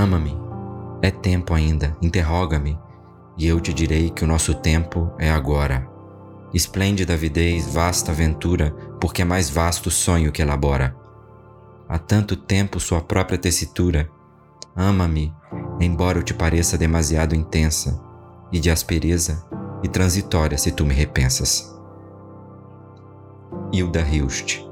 Ama-me. É tempo ainda, interroga-me, e eu te direi que o nosso tempo é agora. Esplêndida avidez, vasta aventura, porque é mais vasto o sonho que elabora. Há tanto tempo sua própria tessitura. Ama-me, embora eu te pareça demasiado intensa, e de aspereza e transitória se tu me repensas. Hilda Hilst